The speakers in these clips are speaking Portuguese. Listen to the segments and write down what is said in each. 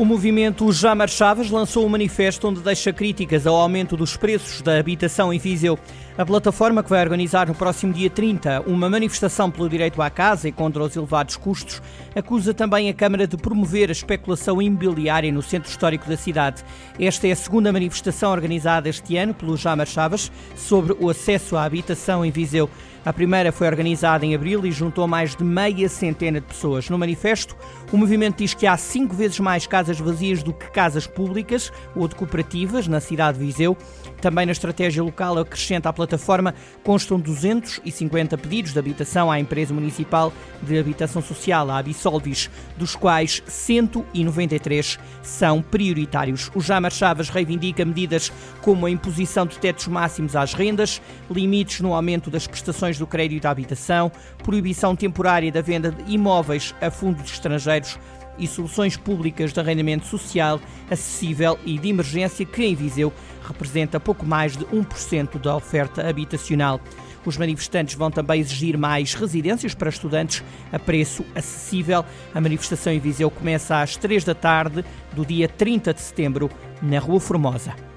O movimento Já Marchavas lançou um manifesto onde deixa críticas ao aumento dos preços da habitação em Viseu. A plataforma, que vai organizar no próximo dia 30 uma manifestação pelo direito à casa e contra os elevados custos, acusa também a Câmara de promover a especulação imobiliária no centro histórico da cidade. Esta é a segunda manifestação organizada este ano pelo Já Marchavas sobre o acesso à habitação em Viseu. A primeira foi organizada em abril e juntou mais de meia centena de pessoas. No manifesto, o movimento diz que há cinco vezes mais casas vazias do que casas públicas ou de cooperativas na cidade de Viseu. Também na estratégia local acrescenta à plataforma constam 250 pedidos de habitação à empresa municipal de habitação social, a Absolvis, dos quais 193 são prioritários. O Jamar Chaves reivindica medidas como a imposição de tetos máximos às rendas, limites no aumento das prestações do crédito à habitação, proibição temporária da venda de imóveis a fundos estrangeiros e soluções públicas de arrendamento social acessível e de emergência que em Viseu representa pouco mais de 1% da oferta habitacional. Os manifestantes vão também exigir mais residências para estudantes a preço acessível. A manifestação em Viseu começa às 3 da tarde do dia 30 de setembro na Rua Formosa.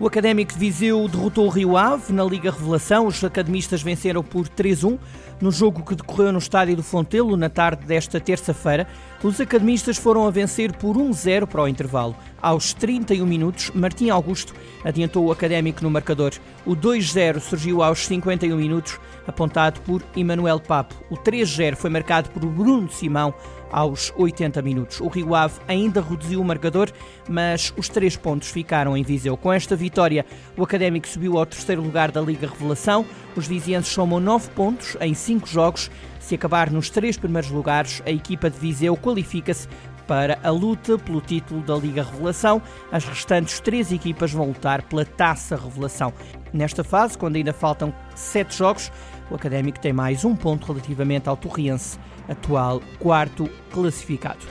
O Académico de Viseu derrotou o Rio Ave na Liga Revelação. Os academistas venceram por 3-1 no jogo que decorreu no estádio do Fontelo na tarde desta terça-feira. Os academistas foram a vencer por 1-0 para o intervalo. Aos 31 minutos, Martim Augusto adiantou o Académico no marcador. O 2-0 surgiu aos 51 minutos, apontado por Emanuel Papo. O 3-0 foi marcado por Bruno Simão aos 80 minutos. O Rio Ave ainda reduziu o marcador, mas os três pontos ficaram em Viseu. Com esta vitória, o Académico subiu ao terceiro lugar da Liga Revelação. Os vizienses somam nove pontos em cinco jogos. Se acabar nos três primeiros lugares, a equipa de Viseu qualifica-se para a luta pelo título da Liga Revelação. As restantes três equipas vão lutar pela Taça Revelação. Nesta fase, quando ainda faltam sete jogos, o Académico tem mais um ponto relativamente ao Torriense, atual quarto classificado.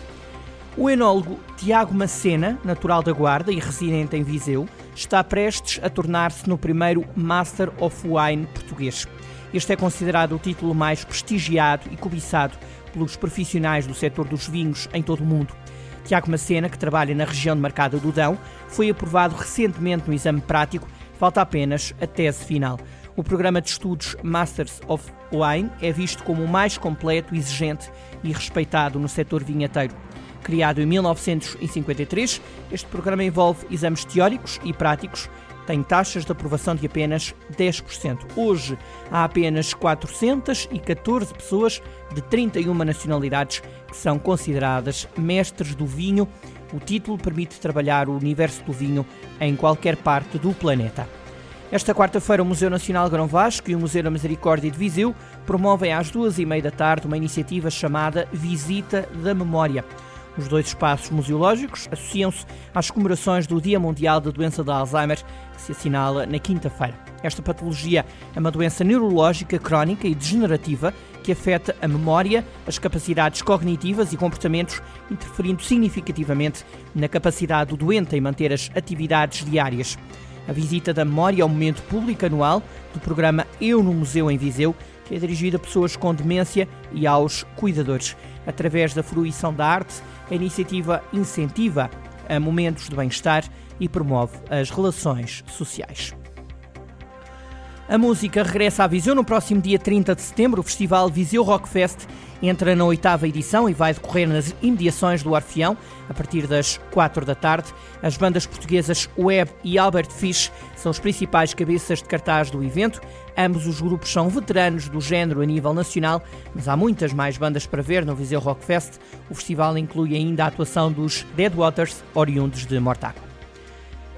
O enólogo Tiago Macena, natural da Guarda e residente em Viseu, está prestes a tornar-se no primeiro Master of Wine português. Este é considerado o título mais prestigiado e cobiçado pelos profissionais do setor dos vinhos em todo o mundo. Tiago Macena, que trabalha na região de Mercado do Dão, foi aprovado recentemente no exame prático, falta apenas a tese final. O programa de estudos Masters of Wine é visto como o mais completo, exigente e respeitado no setor vinheteiro. Criado em 1953, este programa envolve exames teóricos e práticos, tem taxas de aprovação de apenas 10%. Hoje há apenas 414 pessoas de 31 nacionalidades que são consideradas mestres do vinho. O título permite trabalhar o universo do vinho em qualquer parte do planeta. Esta quarta-feira, o Museu Nacional Grão Vasco e o Museu da Misericórdia de Viseu promovem às duas e meia da tarde uma iniciativa chamada Visita da Memória. Os dois espaços museológicos associam-se às comemorações do Dia Mundial da Doença de Alzheimer, que se assinala na quinta-feira. Esta patologia é uma doença neurológica crónica e degenerativa que afeta a memória, as capacidades cognitivas e comportamentos, interferindo significativamente na capacidade do doente em manter as atividades diárias. A visita da memória ao momento público anual do programa Eu no Museu em Viseu, que é dirigida a pessoas com demência e aos cuidadores. Através da fruição da arte, a iniciativa incentiva a momentos de bem-estar e promove as relações sociais. A música regressa à Viseu no próximo dia 30 de setembro. O festival Viseu Rock Fest entra na oitava edição e vai decorrer nas imediações do Orfeão a partir das quatro da tarde. As bandas portuguesas Web e Albert Fish são os principais cabeças de cartaz do evento. Ambos os grupos são veteranos do género a nível nacional, mas há muitas mais bandas para ver no Viseu Rock Fest. O festival inclui ainda a atuação dos Dead Waters, oriundos de Mortágua.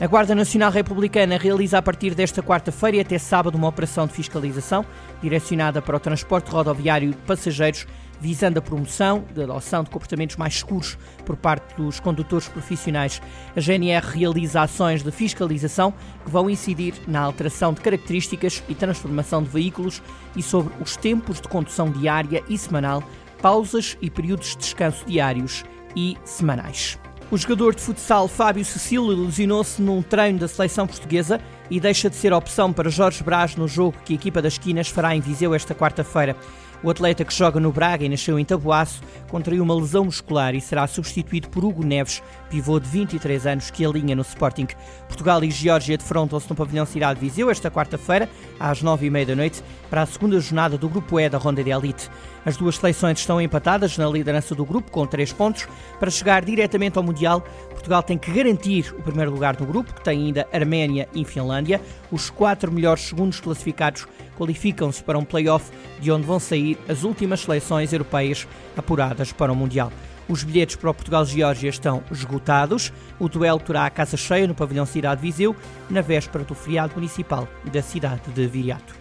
A Guarda Nacional Republicana realiza a partir desta quarta-feira e até sábado uma operação de fiscalização direcionada para o transporte rodoviário de passageiros, visando a promoção da adoção de comportamentos mais seguros por parte dos condutores profissionais. A GNR realiza ações de fiscalização que vão incidir na alteração de características e transformação de veículos e sobre os tempos de condução diária e semanal, pausas e períodos de descanso diários e semanais. O jogador de futsal Fábio Cecílio lesionou-se num treino da seleção portuguesa e deixa de ser opção para Jorge Brás no jogo que a equipa das esquinas fará em Viseu esta quarta-feira. O atleta que joga no Braga e nasceu em Taboaço contraiu uma lesão muscular e será substituído por Hugo Neves, pivô de 23 anos que alinha no Sporting. Portugal e Geórgia defrontam-se no pavilhão Cidade de Viseu esta quarta-feira, às 9h30 da noite, para a segunda jornada do Grupo E da Ronda de Elite. As duas seleções estão empatadas na liderança do grupo, com 3 pontos. Para chegar diretamente ao Mundial, Portugal tem que garantir o primeiro lugar no grupo, que tem ainda Arménia e Finlândia. Os quatro melhores segundos classificados qualificam-se para um play-off de onde vão sair as últimas seleções europeias apuradas para o Mundial. Os bilhetes para o Portugal-Geórgia estão esgotados. O duelo terá a casa cheia no pavilhão Cidade de Viseu, na véspera do feriado municipal da cidade de Viriato.